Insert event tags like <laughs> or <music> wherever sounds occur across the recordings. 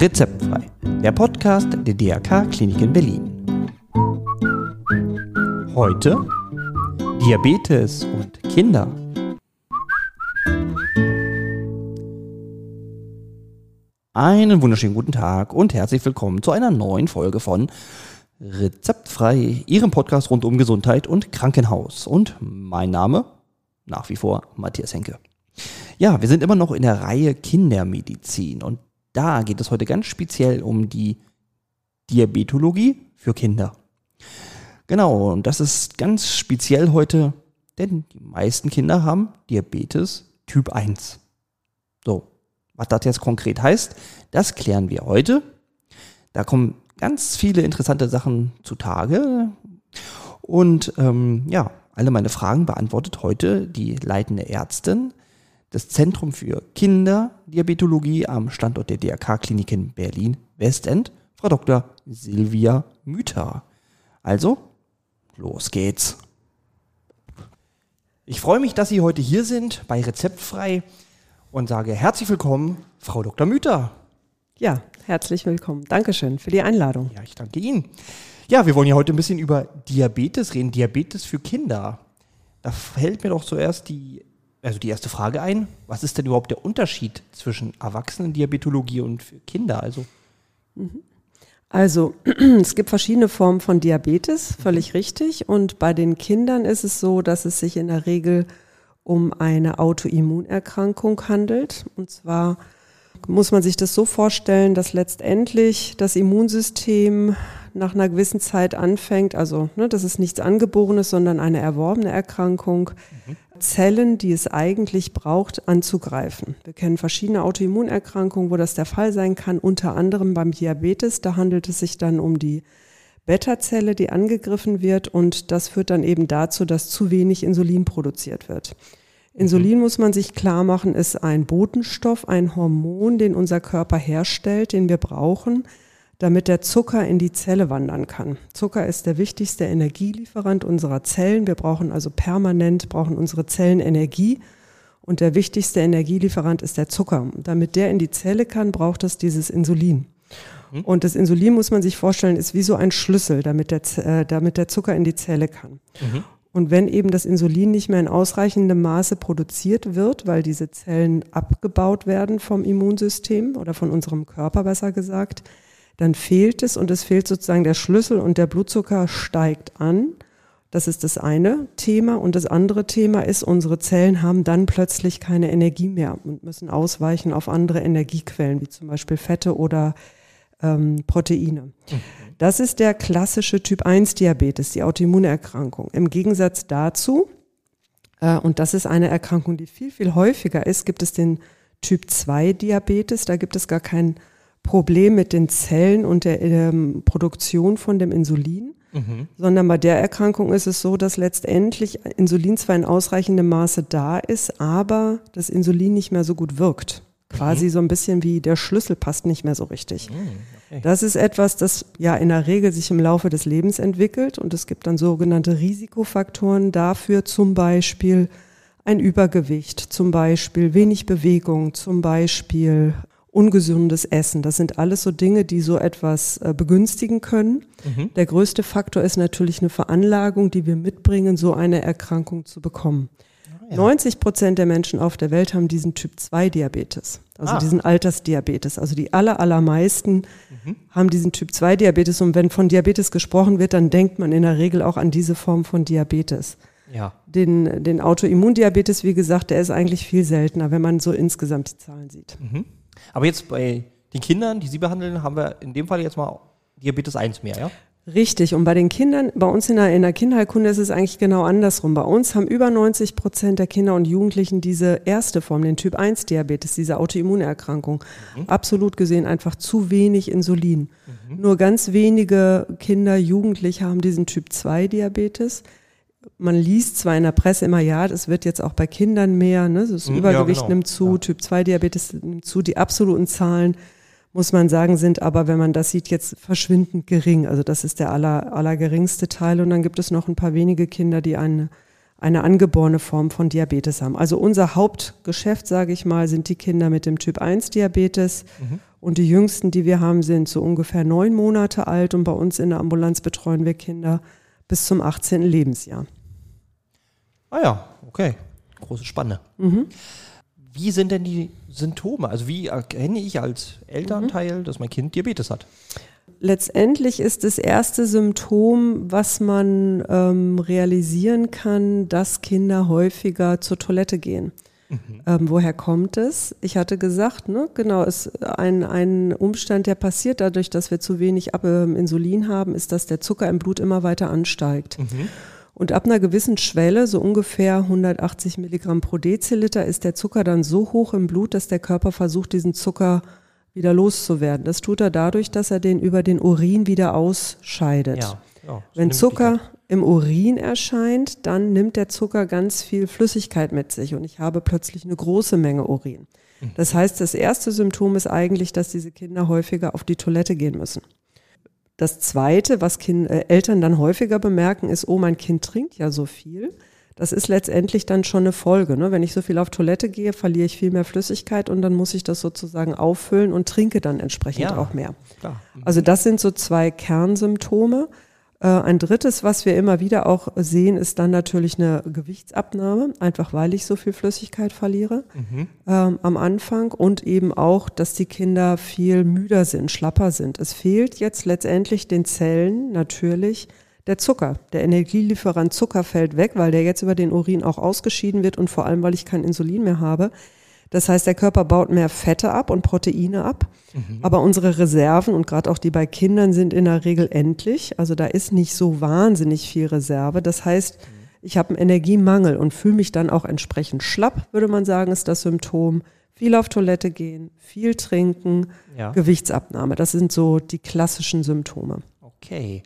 Rezeptfrei, der Podcast der DRK Klinik in Berlin. Heute Diabetes und Kinder. Einen wunderschönen guten Tag und herzlich willkommen zu einer neuen Folge von Rezeptfrei, Ihrem Podcast rund um Gesundheit und Krankenhaus. Und mein Name nach wie vor Matthias Henke. Ja, wir sind immer noch in der Reihe Kindermedizin und da geht es heute ganz speziell um die Diabetologie für Kinder. Genau, und das ist ganz speziell heute, denn die meisten Kinder haben Diabetes Typ 1. So, was das jetzt konkret heißt, das klären wir heute. Da kommen ganz viele interessante Sachen zutage. Und ähm, ja, alle meine Fragen beantwortet heute die leitende Ärztin des Zentrum für Kinderdiabetologie am Standort der DRK-Klinik in Berlin-Westend, Frau Dr. Silvia Müther. Also, los geht's. Ich freue mich, dass Sie heute hier sind bei Rezeptfrei und sage herzlich willkommen, Frau Dr. Müther. Ja, herzlich willkommen. Dankeschön für die Einladung. Ja, ich danke Ihnen. Ja, wir wollen ja heute ein bisschen über Diabetes reden, Diabetes für Kinder. Da fällt mir doch zuerst die, also die erste Frage ein. Was ist denn überhaupt der Unterschied zwischen Erwachsenendiabetologie und für Kinder? Also, Also, <clears throat> es gibt verschiedene Formen von Diabetes, völlig richtig. Und bei den Kindern ist es so, dass es sich in der Regel um eine Autoimmunerkrankung handelt. Und zwar muss man sich das so vorstellen, dass letztendlich das Immunsystem nach einer gewissen Zeit anfängt, also ne, das ist nichts Angeborenes, sondern eine erworbene Erkrankung, mhm. Zellen, die es eigentlich braucht, anzugreifen. Wir kennen verschiedene Autoimmunerkrankungen, wo das der Fall sein kann, unter anderem beim Diabetes. Da handelt es sich dann um die Beta-Zelle, die angegriffen wird und das führt dann eben dazu, dass zu wenig Insulin produziert wird. Insulin muss man sich klar machen, ist ein Botenstoff, ein Hormon, den unser Körper herstellt, den wir brauchen, damit der Zucker in die Zelle wandern kann. Zucker ist der wichtigste Energielieferant unserer Zellen. Wir brauchen also permanent, brauchen unsere Zellen Energie. Und der wichtigste Energielieferant ist der Zucker. Damit der in die Zelle kann, braucht es dieses Insulin. Mhm. Und das Insulin muss man sich vorstellen, ist wie so ein Schlüssel, damit der, äh, damit der Zucker in die Zelle kann. Mhm. Und wenn eben das Insulin nicht mehr in ausreichendem Maße produziert wird, weil diese Zellen abgebaut werden vom Immunsystem oder von unserem Körper besser gesagt, dann fehlt es und es fehlt sozusagen der Schlüssel und der Blutzucker steigt an. Das ist das eine Thema. Und das andere Thema ist, unsere Zellen haben dann plötzlich keine Energie mehr und müssen ausweichen auf andere Energiequellen, wie zum Beispiel Fette oder ähm, Proteine. Das ist der klassische Typ 1 Diabetes, die Autoimmunerkrankung. Im Gegensatz dazu, äh, und das ist eine Erkrankung, die viel, viel häufiger ist, gibt es den Typ 2 Diabetes. Da gibt es gar kein Problem mit den Zellen und der ähm, Produktion von dem Insulin, mhm. sondern bei der Erkrankung ist es so, dass letztendlich Insulin zwar in ausreichendem Maße da ist, aber das Insulin nicht mehr so gut wirkt. Quasi mhm. so ein bisschen wie der Schlüssel passt nicht mehr so richtig. Mhm. Okay. Das ist etwas, das ja in der Regel sich im Laufe des Lebens entwickelt und es gibt dann sogenannte Risikofaktoren dafür, zum Beispiel ein Übergewicht, zum Beispiel wenig Bewegung, zum Beispiel ungesundes Essen. Das sind alles so Dinge, die so etwas äh, begünstigen können. Mhm. Der größte Faktor ist natürlich eine Veranlagung, die wir mitbringen, so eine Erkrankung zu bekommen. Ja. 90 Prozent der Menschen auf der Welt haben diesen Typ 2 Diabetes, also ah. diesen Altersdiabetes. Also die aller, allermeisten mhm. haben diesen Typ 2 Diabetes. Und wenn von Diabetes gesprochen wird, dann denkt man in der Regel auch an diese Form von Diabetes. Ja. Den, den Autoimmundiabetes, wie gesagt, der ist eigentlich viel seltener, wenn man so insgesamt die Zahlen sieht. Mhm. Aber jetzt bei den Kindern, die Sie behandeln, haben wir in dem Fall jetzt mal Diabetes 1 mehr, ja? Richtig. Und bei den Kindern, bei uns in der, in der Kinderheilkunde ist es eigentlich genau andersrum. Bei uns haben über 90 Prozent der Kinder und Jugendlichen diese erste Form, den Typ 1 Diabetes, diese Autoimmunerkrankung. Mhm. Absolut gesehen einfach zu wenig Insulin. Mhm. Nur ganz wenige Kinder, Jugendliche haben diesen Typ 2 Diabetes. Man liest zwar in der Presse immer, ja, das wird jetzt auch bei Kindern mehr, ne? das mhm, Übergewicht ja, genau. nimmt zu, ja. Typ 2 Diabetes nimmt zu, die absoluten Zahlen muss man sagen, sind aber, wenn man das sieht, jetzt verschwindend gering. Also das ist der aller, allergeringste Teil. Und dann gibt es noch ein paar wenige Kinder, die eine, eine angeborene Form von Diabetes haben. Also unser Hauptgeschäft, sage ich mal, sind die Kinder mit dem Typ 1 Diabetes. Mhm. Und die jüngsten, die wir haben, sind so ungefähr neun Monate alt. Und bei uns in der Ambulanz betreuen wir Kinder bis zum 18. Lebensjahr. Ah ja, okay. Große Spanne. Mhm. Wie sind denn die Symptome? Also wie erkenne ich als Elternteil, mhm. dass mein Kind Diabetes hat? letztendlich ist das erste Symptom, was man ähm, realisieren kann, dass Kinder häufiger zur Toilette gehen. Mhm. Ähm, woher kommt es? Ich hatte gesagt, ne, genau, ist ein, ein Umstand, der passiert dadurch, dass wir zu wenig Ab äh, Insulin haben, ist, dass der Zucker im Blut immer weiter ansteigt. Mhm. Und ab einer gewissen Schwelle, so ungefähr 180 Milligramm pro Deziliter, ist der Zucker dann so hoch im Blut, dass der Körper versucht, diesen Zucker wieder loszuwerden. Das tut er dadurch, dass er den über den Urin wieder ausscheidet. Ja, ja, Wenn Zucker im Urin erscheint, dann nimmt der Zucker ganz viel Flüssigkeit mit sich und ich habe plötzlich eine große Menge Urin. Mhm. Das heißt, das erste Symptom ist eigentlich, dass diese Kinder häufiger auf die Toilette gehen müssen. Das zweite, was kind, äh, Eltern dann häufiger bemerken, ist, oh, mein Kind trinkt ja so viel. Das ist letztendlich dann schon eine Folge. Ne? Wenn ich so viel auf Toilette gehe, verliere ich viel mehr Flüssigkeit und dann muss ich das sozusagen auffüllen und trinke dann entsprechend ja, auch mehr. Klar. Also das sind so zwei Kernsymptome. Äh, ein drittes, was wir immer wieder auch sehen, ist dann natürlich eine Gewichtsabnahme, einfach weil ich so viel Flüssigkeit verliere mhm. ähm, am Anfang und eben auch, dass die Kinder viel müder sind, schlapper sind. Es fehlt jetzt letztendlich den Zellen natürlich der Zucker. Der Energielieferant Zucker fällt weg, weil der jetzt über den Urin auch ausgeschieden wird und vor allem, weil ich kein Insulin mehr habe. Das heißt, der Körper baut mehr Fette ab und Proteine ab. Mhm. Aber unsere Reserven und gerade auch die bei Kindern sind in der Regel endlich. Also da ist nicht so wahnsinnig viel Reserve. Das heißt, mhm. ich habe einen Energiemangel und fühle mich dann auch entsprechend schlapp, würde man sagen, ist das Symptom. Viel auf Toilette gehen, viel trinken, ja. Gewichtsabnahme. Das sind so die klassischen Symptome. Okay.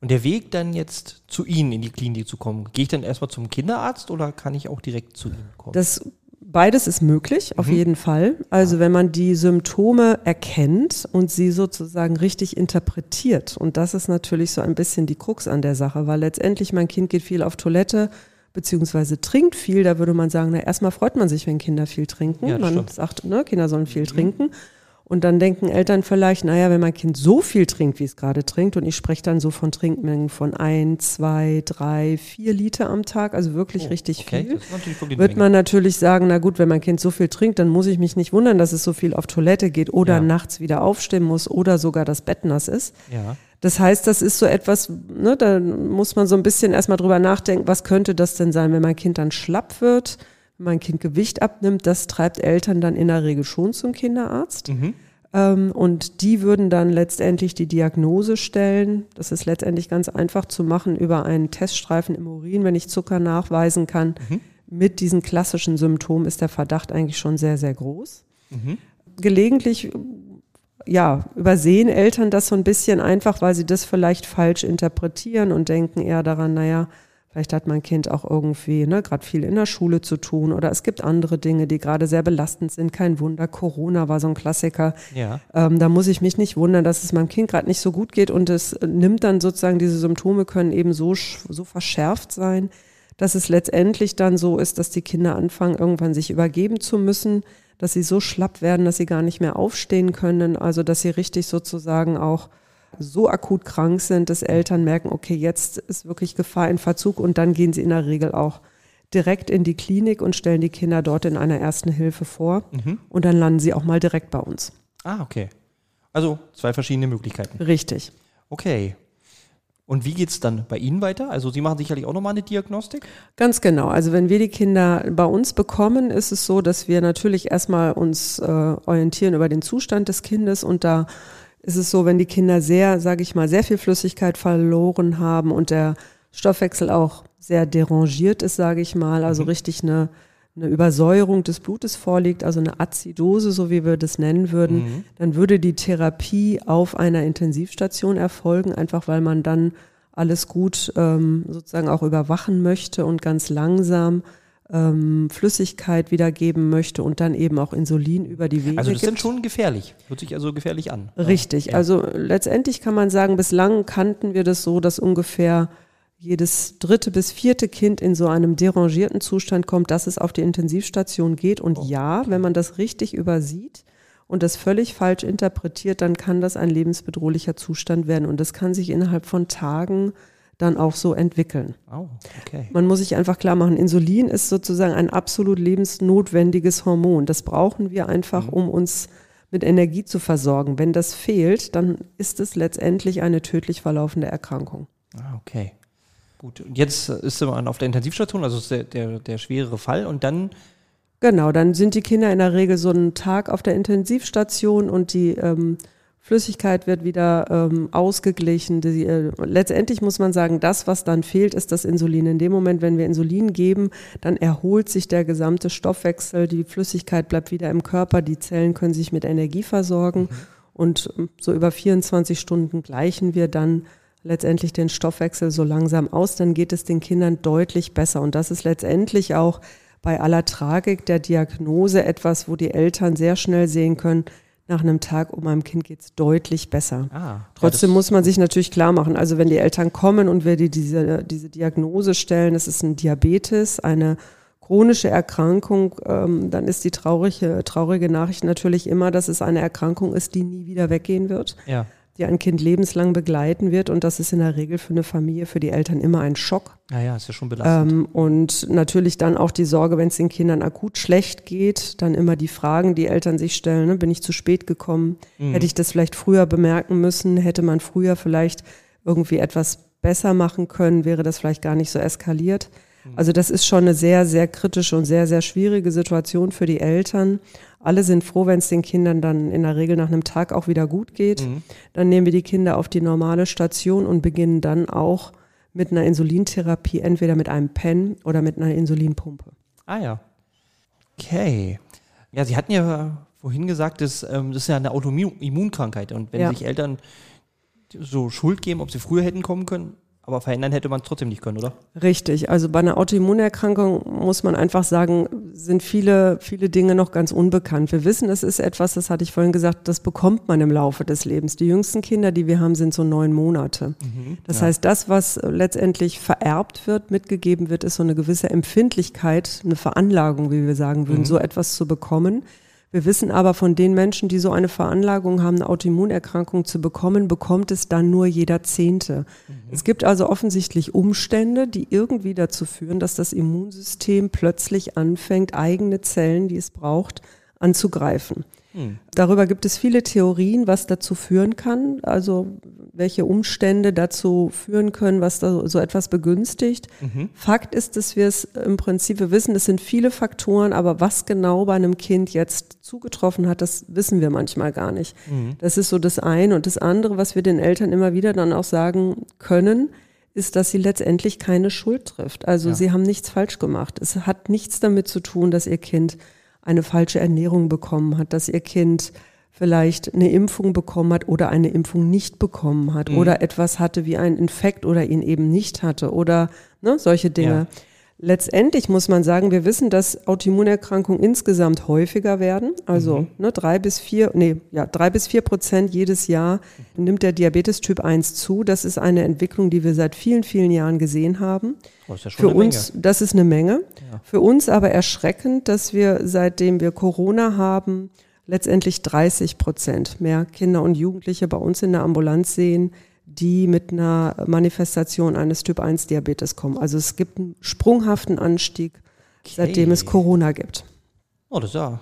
Und der Weg dann jetzt zu Ihnen in die Klinik zu kommen, gehe ich dann erstmal zum Kinderarzt oder kann ich auch direkt zu Ihnen kommen? Das Beides ist möglich, auf mhm. jeden Fall. Also wenn man die Symptome erkennt und sie sozusagen richtig interpretiert. Und das ist natürlich so ein bisschen die Krux an der Sache, weil letztendlich mein Kind geht viel auf Toilette beziehungsweise trinkt viel. Da würde man sagen, na erstmal freut man sich, wenn Kinder viel trinken. Ja, man stimmt. sagt, ne, Kinder sollen viel mhm. trinken. Und dann denken Eltern vielleicht, naja, wenn mein Kind so viel trinkt, wie es gerade trinkt, und ich spreche dann so von Trinkmengen von ein, zwei, drei, vier Liter am Tag, also wirklich oh, richtig okay. viel, wird man natürlich sagen, na gut, wenn mein Kind so viel trinkt, dann muss ich mich nicht wundern, dass es so viel auf Toilette geht oder ja. nachts wieder aufstehen muss oder sogar das Bett nass ist. Ja. Das heißt, das ist so etwas, ne, da muss man so ein bisschen erstmal drüber nachdenken, was könnte das denn sein, wenn mein Kind dann schlapp wird, wenn mein Kind Gewicht abnimmt, das treibt Eltern dann in der Regel schon zum Kinderarzt. Mhm. Ähm, und die würden dann letztendlich die Diagnose stellen. Das ist letztendlich ganz einfach zu machen über einen Teststreifen im Urin, wenn ich Zucker nachweisen kann. Mhm. Mit diesen klassischen Symptomen ist der Verdacht eigentlich schon sehr, sehr groß. Mhm. Gelegentlich ja, übersehen Eltern das so ein bisschen einfach, weil sie das vielleicht falsch interpretieren und denken eher daran, naja, Vielleicht hat mein Kind auch irgendwie ne, gerade viel in der Schule zu tun oder es gibt andere Dinge, die gerade sehr belastend sind. Kein Wunder, Corona war so ein Klassiker. Ja. Ähm, da muss ich mich nicht wundern, dass es meinem Kind gerade nicht so gut geht und es nimmt dann sozusagen, diese Symptome können eben so, so verschärft sein, dass es letztendlich dann so ist, dass die Kinder anfangen, irgendwann sich übergeben zu müssen, dass sie so schlapp werden, dass sie gar nicht mehr aufstehen können, also dass sie richtig sozusagen auch so akut krank sind, dass Eltern merken, okay, jetzt ist wirklich Gefahr in Verzug und dann gehen sie in der Regel auch direkt in die Klinik und stellen die Kinder dort in einer ersten Hilfe vor mhm. und dann landen sie auch mal direkt bei uns. Ah, okay. Also zwei verschiedene Möglichkeiten. Richtig. Okay. Und wie geht es dann bei Ihnen weiter? Also Sie machen sicherlich auch nochmal eine Diagnostik? Ganz genau. Also wenn wir die Kinder bei uns bekommen, ist es so, dass wir natürlich erstmal uns äh, orientieren über den Zustand des Kindes und da ist es so, wenn die Kinder sehr, sage ich mal, sehr viel Flüssigkeit verloren haben und der Stoffwechsel auch sehr derangiert ist, sage ich mal, also mhm. richtig eine, eine Übersäuerung des Blutes vorliegt, also eine Azidose, so wie wir das nennen würden, mhm. dann würde die Therapie auf einer Intensivstation erfolgen, einfach weil man dann alles gut ähm, sozusagen auch überwachen möchte und ganz langsam ähm, Flüssigkeit wiedergeben möchte und dann eben auch Insulin über die Wege. Also das gibt. sind schon gefährlich, hört sich also gefährlich an. Richtig, ja. also letztendlich kann man sagen, bislang kannten wir das so, dass ungefähr jedes dritte bis vierte Kind in so einem derangierten Zustand kommt, dass es auf die Intensivstation geht. Und Oh, ja, wenn man das richtig übersieht und das völlig falsch interpretiert, dann kann das ein lebensbedrohlicher Zustand werden. Und das kann sich innerhalb von Tagen dann auch so entwickeln. Oh, okay. Man muss sich einfach klar machen, Insulin ist sozusagen ein absolut lebensnotwendiges Hormon. Das brauchen wir einfach, um uns mit Energie zu versorgen. Wenn das fehlt, dann ist es letztendlich eine tödlich verlaufende Erkrankung. Ah, okay. Gut, und jetzt ist man auf der Intensivstation, also ist der, der, der schwerere Fall und dann, Genau, dann sind die Kinder in der Regel so einen Tag auf der Intensivstation und die ähm, Flüssigkeit wird wieder ähm, ausgeglichen. Die, äh, letztendlich muss man sagen, das, was dann fehlt, ist das Insulin. In dem Moment, wenn wir Insulin geben, dann erholt sich der gesamte Stoffwechsel, die Flüssigkeit bleibt wieder im Körper, die Zellen können sich mit Energie versorgen und ähm, so über 24 Stunden gleichen wir dann letztendlich den Stoffwechsel so langsam aus, dann geht es den Kindern deutlich besser. Und das ist letztendlich auch bei aller Tragik der Diagnose etwas, wo die Eltern sehr schnell sehen können, nach einem Tag, um meinem Kind geht es deutlich besser. ah, Trotzdem ja, muss man sich natürlich klar machen, also wenn die Eltern kommen und wir die, diese, diese Diagnose stellen, es ist ein Diabetes, eine chronische Erkrankung, ähm, dann ist die traurige, traurige Nachricht natürlich immer, dass es eine Erkrankung ist, die nie wieder weggehen wird, das, ja. Die ein Kind lebenslang begleiten wird und das ist in der Regel für eine Familie, für die Eltern immer ein Schock. Naja, ist ja schon belastend. Ähm, und natürlich dann auch die Sorge, wenn es den Kindern akut schlecht geht, dann immer die Fragen, die Eltern sich stellen, ne? bin ich zu spät gekommen? Hätte ich das vielleicht früher bemerken müssen? Hätte man früher vielleicht irgendwie etwas besser machen können? Wäre das vielleicht gar nicht so eskaliert? Also das ist schon eine sehr, sehr kritische und sehr, sehr schwierige Situation für die Eltern. Alle sind froh, wenn es den Kindern dann in der Regel nach einem Tag auch wieder gut geht. Dann nehmen wir die Kinder auf die normale Station und beginnen dann auch mit einer Insulintherapie, entweder mit einem Pen oder mit einer Insulinpumpe. Ah ja. Okay. Ja, Sie hatten ja vorhin gesagt, das, ähm, das ist ja eine Autoimmunkrankheit. Und wenn Ja. sich Eltern so Schuld geben, ob sie früher hätten kommen können, aber verändern hätte man es trotzdem nicht können, oder? Richtig, also bei einer Autoimmunerkrankung muss man einfach sagen, sind viele, viele Dinge noch ganz unbekannt. Wir wissen, es ist etwas, das hatte ich vorhin gesagt, das bekommt man im Laufe des Lebens. Die jüngsten Kinder, die wir haben, sind so neun Monate. Das ja. heißt, das, was letztendlich vererbt wird, mitgegeben wird, ist so eine gewisse Empfindlichkeit, eine Veranlagung, wie wir sagen würden, so etwas zu bekommen. Wir wissen aber von den Menschen, die so eine Veranlagung haben, eine Autoimmunerkrankung zu bekommen, bekommt es dann nur jeder Zehnte. Es gibt also offensichtlich Umstände, die irgendwie dazu führen, dass das Immunsystem plötzlich anfängt, eigene Zellen, die es braucht, anzugreifen. Darüber gibt es viele Theorien, was dazu führen kann, also welche Umstände dazu führen können, was da so etwas begünstigt. Fakt ist, dass wir es im Prinzip, wir wissen, es sind viele Faktoren, aber was genau bei einem Kind jetzt zugetroffen hat, das wissen wir manchmal gar nicht. Das ist so das eine. Und das andere, was wir den Eltern immer wieder dann auch sagen können, ist, dass sie letztendlich keine Schuld trifft. Also Ja. sie haben nichts falsch gemacht. Es hat nichts damit zu tun, dass ihr Kind eine falsche Ernährung bekommen hat, dass ihr Kind vielleicht eine Impfung bekommen hat oder eine Impfung nicht bekommen hat oder etwas hatte wie ein Infekt oder ihn eben nicht hatte oder ne, solche Dinge. Ja. Letztendlich muss man sagen, wir wissen, dass Autoimmunerkrankungen insgesamt häufiger werden. Also ne, drei bis vier, nee, ja, drei bis vier Prozent jedes Jahr nimmt der Diabetes Typ 1 zu. Das ist eine Entwicklung, die wir seit vielen, vielen Jahren gesehen haben. Oh, ja Für eine Menge. uns, das ist eine Menge. Für uns aber erschreckend, dass wir, seitdem wir Corona haben, letztendlich 30 Prozent mehr Kinder und Jugendliche bei uns in der Ambulanz sehen, die mit einer Manifestation eines Typ 1 Diabetes kommen. Also es gibt einen sprunghaften Anstieg, seitdem es Corona gibt. Oh, das ist ja.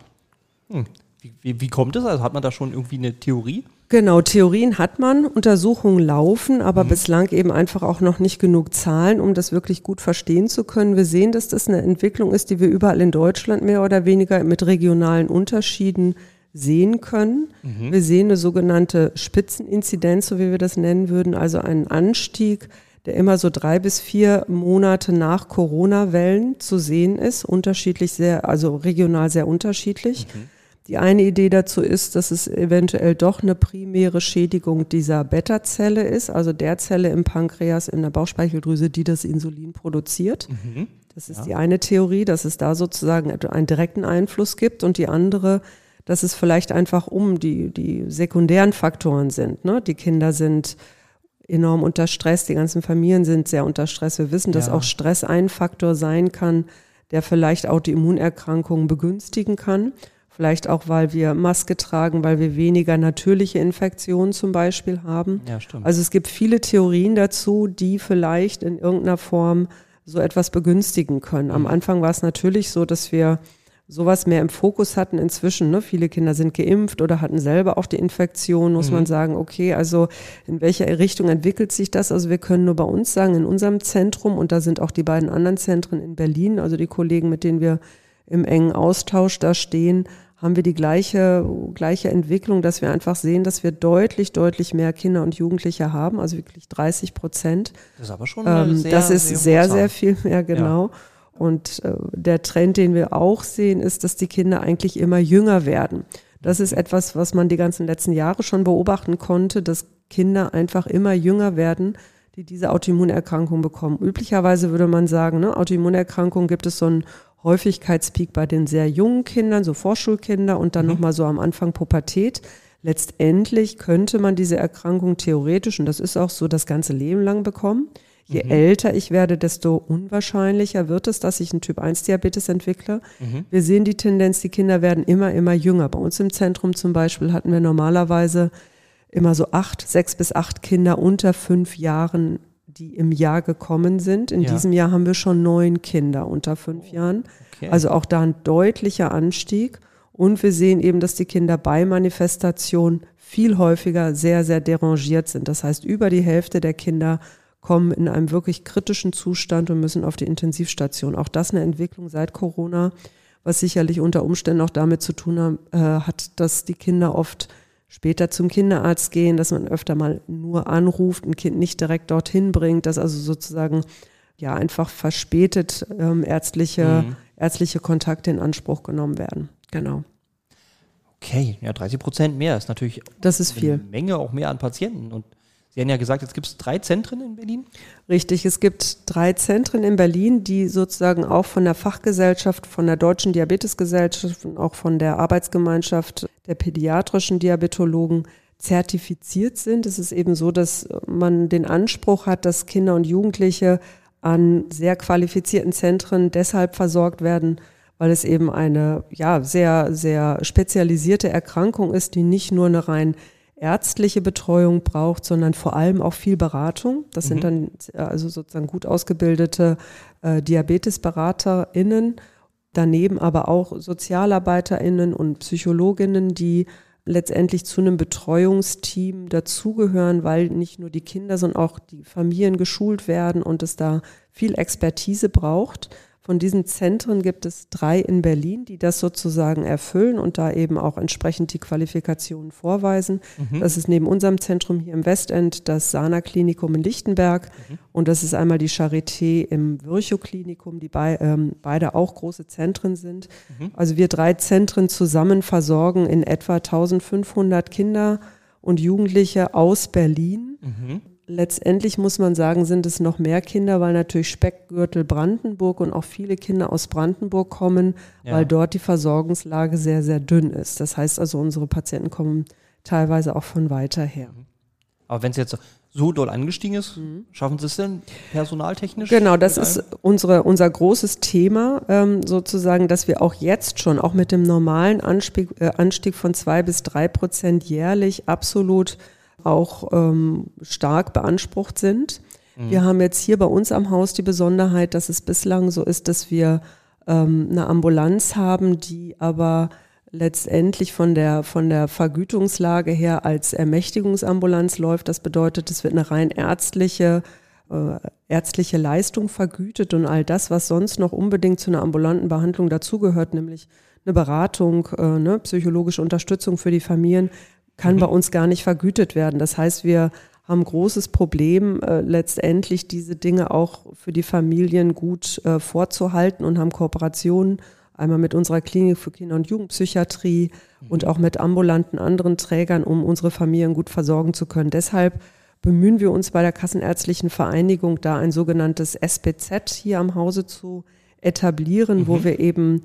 Hm. Wie, wie, wie kommt das? Also hat man da schon irgendwie eine Theorie? Genau, Theorien hat man, Untersuchungen laufen, aber bislang eben einfach auch noch nicht genug Zahlen, um das wirklich gut verstehen zu können. Wir sehen, dass das eine Entwicklung ist, die wir überall in Deutschland mehr oder weniger mit regionalen Unterschieden sehen können. Wir sehen eine sogenannte Spitzeninzidenz, so wie wir das nennen würden, also einen Anstieg, der immer so drei bis vier Monate nach Corona-Wellen zu sehen ist, unterschiedlich sehr, also regional sehr unterschiedlich. Die eine Idee dazu ist, dass es eventuell doch eine primäre Schädigung dieser Beta-Zelle ist, also der Zelle im Pankreas, in der Bauchspeicheldrüse, die das Insulin produziert. Das ist die eine Theorie, dass es da sozusagen einen direkten Einfluss gibt und die andere, dass es vielleicht einfach um die, die sekundären Faktoren sind. Ne? Die Kinder sind enorm unter Stress. Die ganzen Familien sind sehr unter Stress. Wir wissen, dass Ja. auch Stress ein Faktor sein kann, der vielleicht Autoimmunerkrankungen begünstigen kann. Vielleicht auch, weil wir Maske tragen, weil wir weniger natürliche Infektionen zum Beispiel haben. Ja, stimmt. Also es gibt viele Theorien dazu, die vielleicht in irgendeiner Form so etwas begünstigen können. Am Anfang war es natürlich so, dass wir sowas mehr im Fokus hatten inzwischen. Ne? Viele Kinder sind geimpft oder hatten selber auch die Infektion, muss man sagen, okay, also in welche Richtung entwickelt sich das? Also wir können nur bei uns sagen, in unserem Zentrum, und da sind auch die beiden anderen Zentren in Berlin, also die Kollegen, mit denen wir im engen Austausch da stehen, haben wir die gleiche, gleiche Entwicklung, dass wir einfach sehen, dass wir deutlich, deutlich mehr Kinder und Jugendliche haben, also wirklich 30 Prozent. das ist aber schon Ähm, sehr, das ist sehr, sehr, sehr viel mehr, genau. Und äh, der Trend, den wir auch sehen, ist, dass die Kinder eigentlich immer jünger werden. Das ist etwas, was man die ganzen letzten Jahre schon beobachten konnte, dass Kinder einfach immer jünger werden, die diese Autoimmunerkrankung bekommen. Üblicherweise würde man sagen, ne, Autoimmunerkrankung gibt es so einen Häufigkeitspeak bei den sehr jungen Kindern, so Vorschulkinder und dann nochmal so am Anfang Pubertät. Letztendlich könnte man diese Erkrankung theoretisch, und das ist auch so, das ganze Leben lang bekommen. Je älter ich werde, desto unwahrscheinlicher wird es, dass ich einen Typ-1-Diabetes entwickle. Wir sehen die Tendenz, die Kinder werden immer, immer jünger. Bei uns im Zentrum zum Beispiel hatten wir normalerweise immer so acht, sechs bis acht Kinder unter fünf Jahren, die im Jahr gekommen sind. In Ja. diesem Jahr haben wir schon neun Kinder unter fünf Jahren. Okay. Also auch da ein deutlicher Anstieg. Und wir sehen eben, dass die Kinder bei Manifestation viel häufiger sehr, sehr derangiert sind. Das heißt, über die Hälfte der Kinder kommen in einem wirklich kritischen Zustand und müssen auf die Intensivstation. Auch das eine Entwicklung seit Corona, was sicherlich unter Umständen auch damit zu tun haben, äh, hat, dass die Kinder oft später zum Kinderarzt gehen, dass man öfter mal nur anruft, ein Kind nicht direkt dorthin bringt, dass also sozusagen ja einfach verspätet ähm, ärztliche, Mhm. ärztliche Kontakte in Anspruch genommen werden. Genau. Okay, ja, 30 Prozent mehr ist natürlich Das ist viel. eine Menge auch mehr an Patienten. Und Sie haben ja gesagt, jetzt gibt es drei Zentren in Berlin. Richtig, es gibt drei Zentren in Berlin, die sozusagen auch von der Fachgesellschaft, von der Deutschen Diabetesgesellschaft und auch von der Arbeitsgemeinschaft der pädiatrischen Diabetologen zertifiziert sind. Es ist eben so, dass man den Anspruch hat, dass Kinder und Jugendliche an sehr qualifizierten Zentren deshalb versorgt werden, weil es eben eine ja, sehr, sehr spezialisierte Erkrankung ist, die nicht nur eine rein ärztliche Betreuung braucht, sondern vor allem auch viel Beratung. Das sind dann äh, also sozusagen gut ausgebildete äh, DiabetesberaterInnen, daneben aber auch SozialarbeiterInnen und PsychologInnen, die letztendlich zu einem Betreuungsteam dazugehören, weil nicht nur die Kinder, sondern auch die Familien geschult werden und es da viel Expertise braucht. Von diesen Zentren gibt es drei in Berlin, die das sozusagen erfüllen und da eben auch entsprechend die Qualifikationen vorweisen. Das ist neben unserem Zentrum hier im Westend das Sana-Klinikum in Lichtenberg und das ist einmal die Charité im Virchow-Klinikum, die bei, ähm, beide auch große Zentren sind. Also wir drei Zentren zusammen versorgen in etwa 1500 Kinder und Jugendliche aus Berlin. Letztendlich muss man sagen, sind es noch mehr Kinder, weil natürlich Speckgürtel Brandenburg und auch viele Kinder aus Brandenburg kommen, Ja. weil dort die Versorgungslage sehr, sehr dünn ist. Das heißt also, unsere Patienten kommen teilweise auch von weiter her. Aber wenn es jetzt so doll angestiegen ist, schaffen Sie es denn personaltechnisch? Mhm. Genau, das ist unsere, unser großes Thema, ähm, sozusagen, dass wir auch jetzt schon, auch mit dem normalen Anstieg, äh, Anstieg von zwei bis drei Prozent jährlich absolut auch ähm, stark beansprucht sind. Wir haben jetzt hier bei uns am Haus die Besonderheit, dass es bislang so ist, dass wir ähm, eine Ambulanz haben, die aber letztendlich von der, von der Vergütungslage her als Ermächtigungsambulanz läuft. Das bedeutet, es wird eine rein ärztliche äh, ärztliche Leistung vergütet und all das, was sonst noch unbedingt zu einer ambulanten Behandlung dazugehört, nämlich eine Beratung, äh, eine psychologische Unterstützung für die Familien, kann bei uns gar nicht vergütet werden. Das heißt, wir haben ein großes Problem, äh, letztendlich diese Dinge auch für die Familien gut äh, vorzuhalten und haben Kooperationen einmal mit unserer Klinik für Kinder- und Jugendpsychiatrie und auch mit ambulanten anderen Trägern, um unsere Familien gut versorgen zu können. Deshalb bemühen wir uns bei der Kassenärztlichen Vereinigung, da ein sogenanntes SPZ hier am Hause zu etablieren, wo wir eben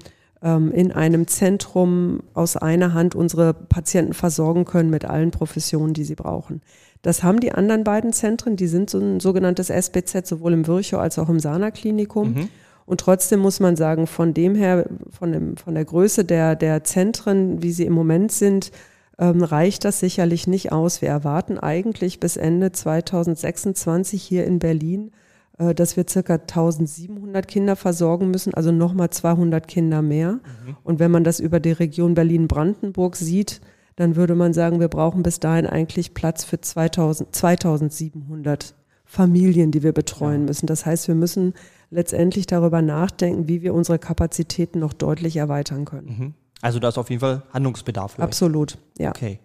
in einem Zentrum aus einer Hand unsere Patienten versorgen können mit allen Professionen, die sie brauchen. Das haben die anderen beiden Zentren, die sind so ein sogenanntes SBZ, sowohl im Virchow als auch im Sana-Klinikum. Mhm. Und trotzdem muss man sagen, von dem her, von, dem, von der Größe der, der Zentren, wie sie im Moment sind, ähm, reicht das sicherlich nicht aus. Wir erwarten eigentlich bis Ende 2026 hier in Berlin, dass wir circa 1700 Kinder versorgen müssen, also nochmal 200 Kinder mehr. Mhm. Und wenn man das über die Region Berlin-Brandenburg sieht, dann würde man sagen, wir brauchen bis dahin eigentlich Platz für 2000, 2700 Familien, die wir betreuen ja. müssen. Das heißt, wir müssen letztendlich darüber nachdenken, wie wir unsere Kapazitäten noch deutlich erweitern können. Mhm. Also da ist auf jeden Fall Handlungsbedarf. Vielleicht. Absolut, ja. Okay,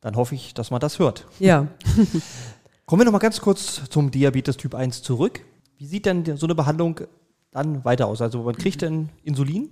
dann hoffe ich, dass man das hört. Ja. <laughs> Kommen wir noch mal ganz kurz zum Diabetes Typ 1 zurück. Wie sieht denn so eine Behandlung dann weiter aus? Also man kriegt denn Insulin?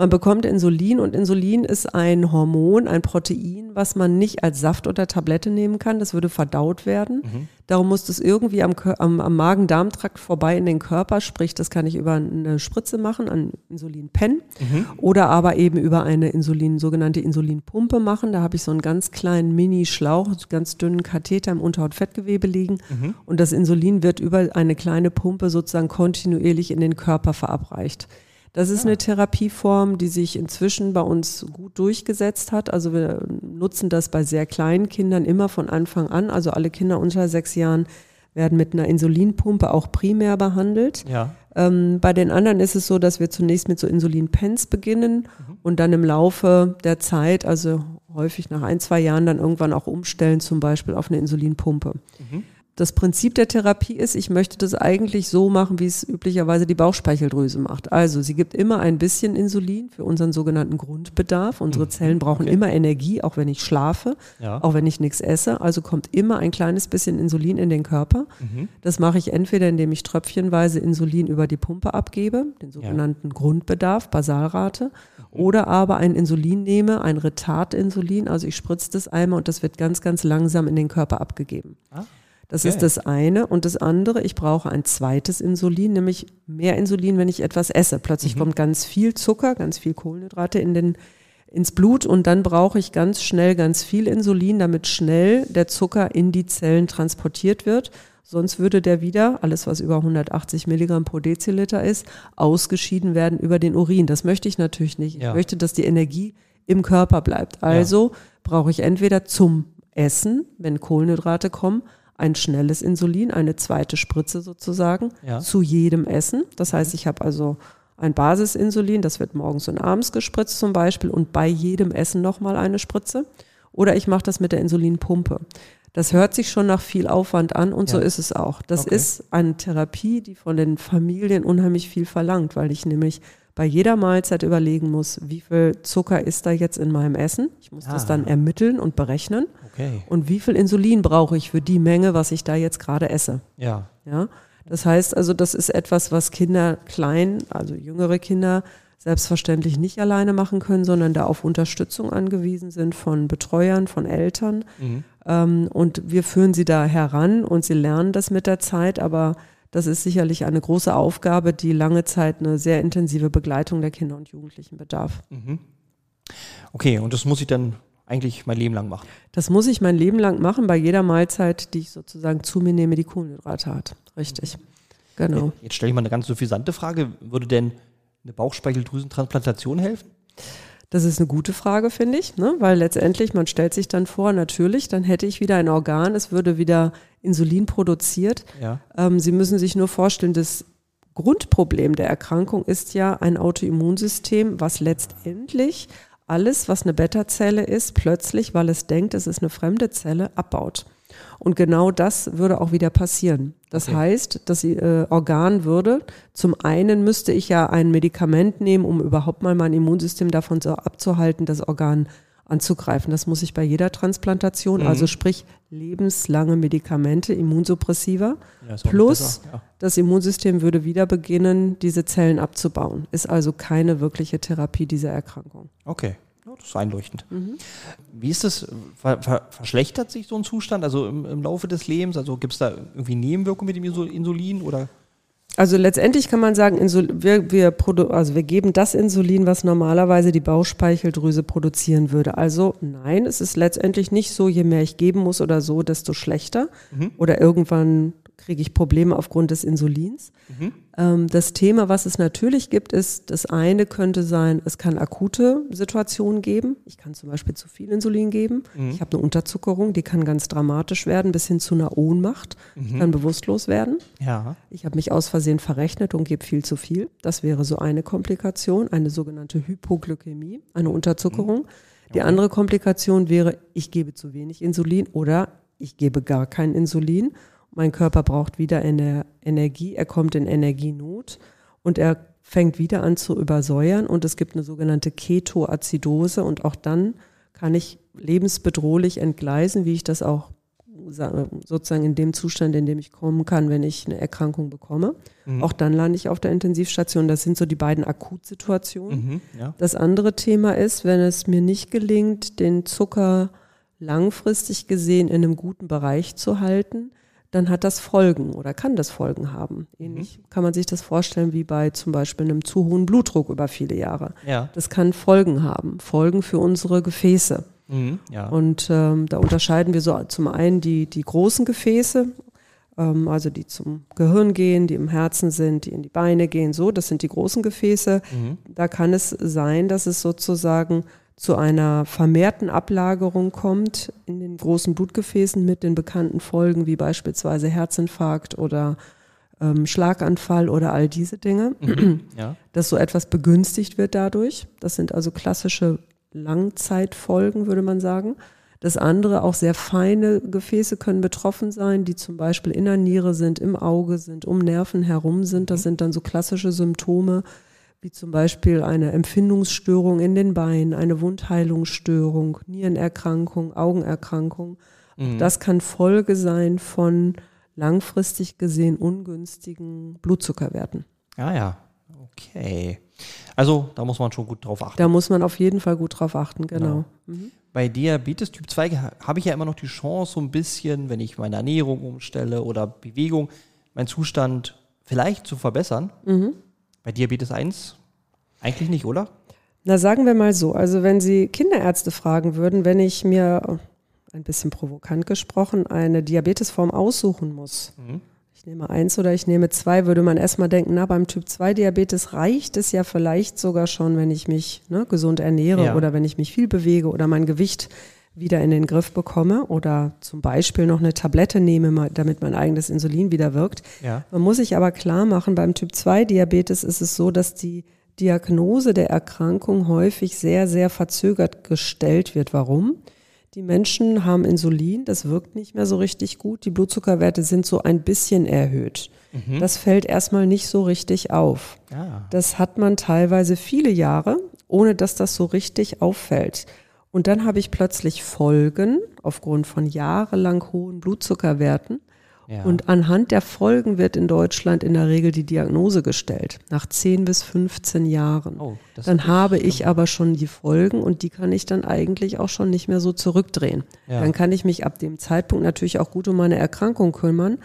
Man bekommt Insulin und Insulin ist ein Hormon, ein Protein, was man nicht als Saft oder Tablette nehmen kann. Das würde verdaut werden. Mhm. Darum muss es irgendwie am, am, am Magen-Darm-Trakt vorbei in den Körper. Sprich, das kann ich über eine Spritze machen, ein Insulinpen. Mhm. Oder aber eben über eine Insulin, sogenannte Insulinpumpe machen. Da habe ich so einen ganz kleinen Mini-Schlauch, ganz dünnen Katheter im Unterhautfettgewebe liegen. Mhm. Und das Insulin wird über eine kleine Pumpe sozusagen kontinuierlich in den Körper verabreicht. Das ist ja. eine Therapieform, die sich inzwischen bei uns gut durchgesetzt hat. Also wir nutzen das bei sehr kleinen Kindern immer von Anfang an. Also alle Kinder unter sechs Jahren werden mit einer Insulinpumpe auch primär behandelt. Ja. Ähm, bei den anderen ist es so, dass wir zunächst mit so Insulinpens beginnen mhm. und dann im Laufe der Zeit, also häufig nach ein, zwei Jahren, dann irgendwann auch umstellen, zum Beispiel auf eine Insulinpumpe. Mhm das Prinzip der Therapie ist, ich möchte das eigentlich so machen, wie es üblicherweise die Bauchspeicheldrüse macht. Also sie gibt immer ein bisschen Insulin für unseren sogenannten Grundbedarf. Unsere mhm. Zellen brauchen okay. immer Energie, auch wenn ich schlafe, ja. auch wenn ich nichts esse. Also kommt immer ein kleines bisschen Insulin in den Körper. Mhm. Das mache ich entweder, indem ich tröpfchenweise Insulin über die Pumpe abgebe, den sogenannten ja. Grundbedarf, Basalrate, mhm. oder aber ein Insulin nehme, ein Retardinsulin, also ich spritze das einmal und das wird ganz, ganz langsam in den Körper abgegeben. Ah. Das okay. ist das eine. Und das andere, ich brauche ein zweites Insulin, nämlich mehr Insulin, wenn ich etwas esse. Plötzlich mhm. kommt ganz viel Zucker, ganz viel Kohlenhydrate in den, ins Blut und dann brauche ich ganz schnell ganz viel Insulin, damit schnell der Zucker in die Zellen transportiert wird. Sonst würde der wieder, alles was über 180 Milligramm pro Deziliter ist, ausgeschieden werden über den Urin. Das möchte ich natürlich nicht. Ja. Ich möchte, dass die Energie im Körper bleibt. Also ja. brauche ich entweder zum Essen, wenn Kohlenhydrate kommen, ein schnelles Insulin, eine zweite Spritze sozusagen ja. zu jedem Essen. Das heißt, ich habe also ein Basisinsulin, das wird morgens und abends gespritzt zum Beispiel und bei jedem Essen nochmal eine Spritze. Oder ich mache das mit der Insulinpumpe. Das hört sich schon nach viel Aufwand an und ja. so ist es auch. Das okay. ist eine Therapie, die von den Familien unheimlich viel verlangt, weil ich nämlich bei jeder Mahlzeit überlegen muss, wie viel Zucker ist da jetzt in meinem Essen. Ich muss ah. das dann ermitteln und berechnen. Okay. Und wie viel Insulin brauche ich für die Menge, was ich da jetzt gerade esse? Ja. Ja. Das heißt also, das ist etwas, was Kinder klein, also jüngere Kinder selbstverständlich nicht alleine machen können, sondern da auf Unterstützung angewiesen sind von Betreuern, von Eltern. Mhm. Ähm, und wir führen sie da heran und sie lernen das mit der Zeit, aber das ist sicherlich eine große Aufgabe, die lange Zeit eine sehr intensive Begleitung der Kinder und Jugendlichen bedarf. Mhm. Okay, und das muss ich dann eigentlich mein Leben lang machen? Das muss ich mein Leben lang machen, bei jeder Mahlzeit, die ich sozusagen zu mir nehme, die Kohlenhydrate hat. Richtig. Genau. Jetzt stelle ich mal eine ganz suffisante Frage. Würde denn eine Bauchspeicheldrüsentransplantation helfen? Das ist eine gute Frage, finde ich, ne? weil letztendlich, man stellt sich dann vor, natürlich, dann hätte ich wieder ein Organ, es würde wieder Insulin produziert. Ja. Ähm, Sie müssen sich nur vorstellen, das Grundproblem der Erkrankung ist ja ein Autoimmunsystem, was letztendlich alles, was eine Beta-Zelle ist, plötzlich, weil es denkt, es ist eine fremde Zelle, abbaut. Und genau das würde auch wieder passieren. Das okay. heißt, das äh, Organ würde, zum einen müsste ich ja ein Medikament nehmen, um überhaupt mal mein Immunsystem davon so abzuhalten, das Organ anzugreifen. Das muss ich bei jeder Transplantation, mhm. also sprich lebenslange Medikamente, Immunsuppressiva, ja, plus ja. das Immunsystem würde wieder beginnen, diese Zellen abzubauen. Ist also keine wirkliche Therapie dieser Erkrankung. Okay. Das ist einleuchtend. Mhm. Wie ist das? Ver ver verschlechtert sich so ein Zustand, also im, im Laufe des Lebens? Also gibt es da irgendwie Nebenwirkungen mit dem Insulin oder? Also letztendlich kann man sagen, Insul wir, wir, also wir geben das Insulin, was normalerweise die Bauchspeicheldrüse produzieren würde. Also nein, es ist letztendlich nicht so, je mehr ich geben muss oder so, desto schlechter. Mhm. Oder irgendwann kriege ich Probleme aufgrund des Insulins. Mhm. Ähm, das Thema, was es natürlich gibt, ist, das eine könnte sein, es kann akute Situationen geben. Ich kann zum Beispiel zu viel Insulin geben. Mhm. Ich habe eine Unterzuckerung, die kann ganz dramatisch werden, bis hin zu einer Ohnmacht. Mhm. Ich kann bewusstlos werden. Ja. Ich habe mich aus Versehen verrechnet und gebe viel zu viel. Das wäre so eine Komplikation, eine sogenannte Hypoglykämie, eine Unterzuckerung. Die andere Komplikation wäre, ich gebe zu wenig Insulin oder ich gebe gar kein Insulin mein Körper braucht wieder Energie, er kommt in Energienot und er fängt wieder an zu übersäuern und es gibt eine sogenannte Ketoazidose und auch dann kann ich lebensbedrohlich entgleisen, wie ich das auch sozusagen in dem Zustand, in dem ich kommen kann, wenn ich eine Erkrankung bekomme. Mhm. Auch dann lande ich auf der Intensivstation. Das sind so die beiden Akutsituationen. Mhm, ja. Das andere Thema ist, wenn es mir nicht gelingt, den Zucker langfristig gesehen in einem guten Bereich zu halten, dann hat das Folgen oder kann das Folgen haben. Ähnlich mhm. kann man sich das vorstellen wie bei zum Beispiel einem zu hohen Blutdruck über viele Jahre. Ja. Das kann Folgen haben, Folgen für unsere Gefäße. Mhm, ja. Und ähm, da unterscheiden wir so zum einen die, die großen Gefäße, ähm, also die zum Gehirn gehen, die im Herzen sind, die in die Beine gehen, so, das sind die großen Gefäße. Mhm. Da kann es sein, dass es sozusagen zu einer vermehrten Ablagerung kommt in den großen Blutgefäßen mit den bekannten Folgen wie beispielsweise Herzinfarkt oder ähm, Schlaganfall oder all diese Dinge, mhm, <clears throat> ja. dass so etwas begünstigt wird dadurch. Das sind also klassische Langzeitfolgen, würde man sagen. Das andere, auch sehr feine Gefäße können betroffen sein, die zum Beispiel in der Niere sind, im Auge sind, um Nerven herum sind. Das mhm. sind dann so klassische Symptome, wie zum Beispiel eine Empfindungsstörung in den Beinen, eine Wundheilungsstörung, Nierenerkrankung, Augenerkrankung. Mhm. Das kann Folge sein von langfristig gesehen ungünstigen Blutzuckerwerten. Ja, ja, okay. Also da muss man schon gut drauf achten. Da muss man auf jeden Fall gut drauf achten, genau. genau. Mhm. Bei Diabetes Typ 2 habe ich ja immer noch die Chance, so ein bisschen, wenn ich meine Ernährung umstelle oder Bewegung, meinen Zustand vielleicht zu verbessern. Mhm. Bei Diabetes 1 eigentlich nicht, oder? Na, sagen wir mal so. Also, wenn Sie Kinderärzte fragen würden, wenn ich mir, ein bisschen provokant gesprochen, eine Diabetesform aussuchen muss, mhm. ich nehme eins oder ich nehme zwei, würde man erstmal denken, na, beim Typ 2 Diabetes reicht es ja vielleicht sogar schon, wenn ich mich ne, gesund ernähre ja. oder wenn ich mich viel bewege oder mein Gewicht wieder in den Griff bekomme oder zum Beispiel noch eine Tablette nehme, damit mein eigenes Insulin wieder wirkt. Ja. Man muss sich aber klar machen, beim Typ 2 Diabetes ist es so, dass die Diagnose der Erkrankung häufig sehr, sehr verzögert gestellt wird. Warum? Die Menschen haben Insulin, das wirkt nicht mehr so richtig gut. Die Blutzuckerwerte sind so ein bisschen erhöht. Mhm. Das fällt erstmal nicht so richtig auf. Ah. Das hat man teilweise viele Jahre, ohne dass das so richtig auffällt. Und dann habe ich plötzlich Folgen aufgrund von jahrelang hohen Blutzuckerwerten. Ja. Und anhand der Folgen wird in Deutschland in der Regel die Diagnose gestellt, nach 10 bis 15 Jahren. Oh, dann habe ich aber schon die Folgen und die kann ich dann eigentlich auch schon nicht mehr so zurückdrehen. Ja. Dann kann ich mich ab dem Zeitpunkt natürlich auch gut um meine Erkrankung kümmern.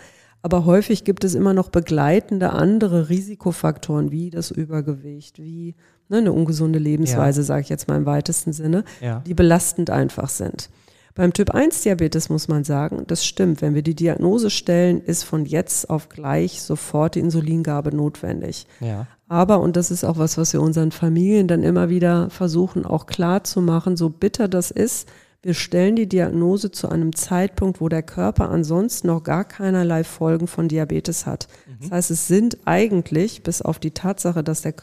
Aber häufig gibt es immer noch begleitende andere Risikofaktoren, wie das Übergewicht, wie ne, eine ungesunde Lebensweise, ja. sage ich jetzt mal im weitesten Sinne, ja. die belastend einfach sind. Beim Typ 1 Diabetes muss man sagen, das stimmt. Wenn wir die Diagnose stellen, ist von jetzt auf gleich sofort die Insulingabe notwendig. Ja. Aber, und das ist auch was, was wir unseren Familien dann immer wieder versuchen, auch klar zu machen, so bitter das ist, wir stellen die Diagnose zu einem Zeitpunkt, wo der Körper ansonsten noch gar keinerlei Folgen von Diabetes hat. Mhm. Das heißt, es sind eigentlich, bis auf die Tatsache, dass der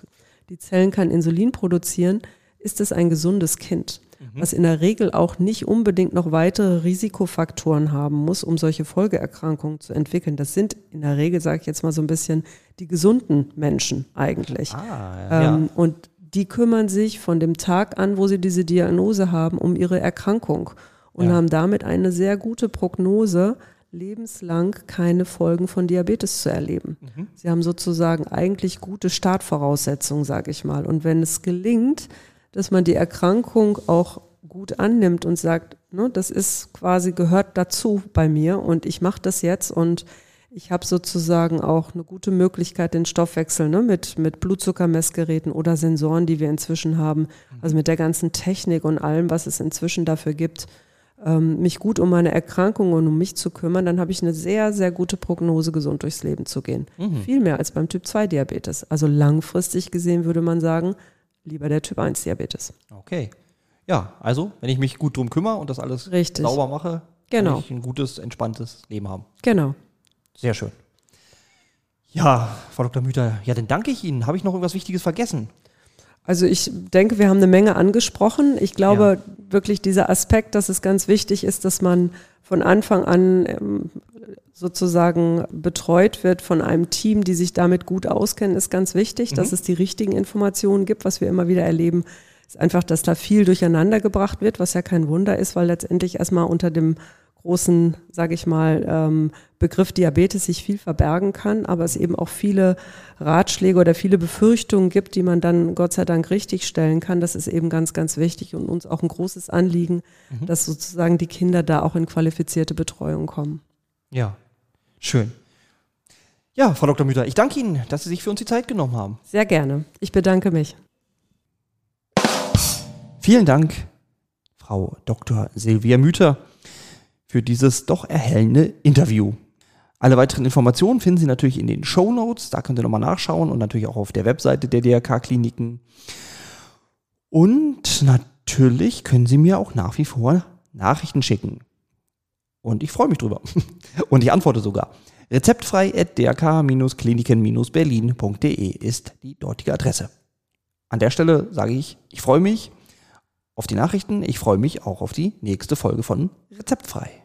die Zellen kein Insulin produzieren, ist es ein gesundes Kind, mhm. was in der Regel auch nicht unbedingt noch weitere Risikofaktoren haben muss, um solche Folgeerkrankungen zu entwickeln. Das sind in der Regel, sage ich jetzt mal so ein bisschen, die gesunden Menschen eigentlich. Ah, ja. ähm, und die kümmern sich von dem Tag an, wo sie diese Diagnose haben, um ihre Erkrankung und ja. haben damit eine sehr gute Prognose, lebenslang keine Folgen von Diabetes zu erleben. Mhm. Sie haben sozusagen eigentlich gute Startvoraussetzungen, sage ich mal. Und wenn es gelingt, dass man die Erkrankung auch gut annimmt und sagt, ne, das ist quasi gehört dazu bei mir und ich mache das jetzt und Ich habe sozusagen auch eine gute Möglichkeit, den Stoffwechsel ne, mit, mit Blutzuckermessgeräten oder Sensoren, die wir inzwischen haben, also mit der ganzen Technik und allem, was es inzwischen dafür gibt, mich gut um meine Erkrankung und um mich zu kümmern, dann habe ich eine sehr, sehr gute Prognose, gesund durchs Leben zu gehen. Mhm. Viel mehr als beim Typ 2 Diabetes. Also langfristig gesehen würde man sagen, lieber der Typ 1 Diabetes. Okay. Ja, also, wenn ich mich gut drum kümmere und das alles Richtig. sauber mache, genau. kann ich ein gutes, entspanntes Leben haben. Genau. Sehr schön. Ja, Frau Dr. Müther, ja, dann danke ich Ihnen. Habe ich noch irgendwas Wichtiges vergessen? Also ich denke, wir haben eine Menge angesprochen. Ich glaube ja. wirklich dieser Aspekt, dass es ganz wichtig ist, dass man von Anfang an ähm, sozusagen betreut wird von einem Team, die sich damit gut auskennen, ist ganz wichtig, mhm. dass es die richtigen Informationen gibt, was wir immer wieder erleben, ist einfach, dass da viel durcheinander gebracht wird, was ja kein Wunder ist, weil letztendlich erstmal unter dem großen, sage ich mal, ähm, Begriff Diabetes sich viel verbergen kann, aber es eben auch viele Ratschläge oder viele Befürchtungen gibt, die man dann Gott sei Dank richtig stellen kann. Das ist eben ganz, ganz wichtig und uns auch ein großes Anliegen, mhm. dass sozusagen die Kinder da auch in qualifizierte Betreuung kommen. Ja, schön. Ja, Frau Dr. Müther, ich danke Ihnen, dass Sie sich für uns die Zeit genommen haben. Sehr gerne. Ich bedanke mich. Vielen Dank, Frau Dr. Silvia Müther für dieses doch erhellende Interview. Alle weiteren Informationen finden Sie natürlich in den Show Notes. Da könnt ihr nochmal nachschauen und natürlich auch auf der Webseite der DRK-Kliniken. Und natürlich können Sie mir auch nach wie vor Nachrichten schicken. Und ich freue mich drüber. <laughs> Und ich antworte sogar. Rezeptfrei at drk-kliniken-berlin.de ist die dortige Adresse. An der Stelle sage ich, ich freue mich auf die Nachrichten. Ich freue mich auch auf die nächste Folge von Rezeptfrei.